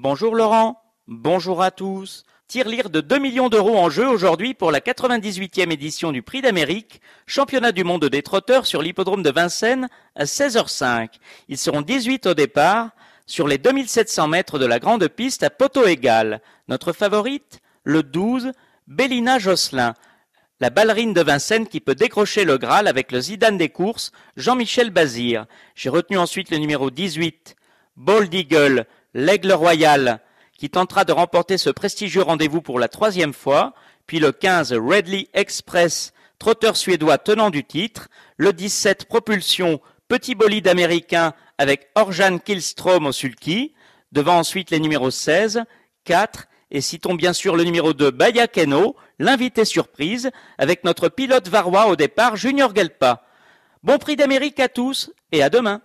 Bonjour Laurent, bonjour à tous. Tirelire de 2 millions d'euros en jeu aujourd'hui pour la 98e édition du Prix d'Amérique, championnat du monde des trotteurs sur l'hippodrome de Vincennes à 16h05. Ils seront 18 au départ sur les 2700 mètres de la grande piste à poteau égal. Notre favorite, le 12, Bélina Josselin. La ballerine de Vincennes qui peut décrocher le Graal avec le Zidane des courses, Jean-Michel Bazir. J'ai retenu ensuite le numéro 18, Bold Eagle, l'aigle royal qui tentera de remporter ce prestigieux rendez-vous pour la troisième fois, puis le 15 Redley Express, trotteur suédois tenant du titre, le 17 Propulsion, petit bolide américain avec Orjan Kilstrom au sulky, devant ensuite les numéros 16, 4 et citons bien sûr le numéro 2 Bayakeno, l'invité surprise, avec notre pilote varois au départ Junior Gelpa. Bon prix d'Amérique à tous et à demain.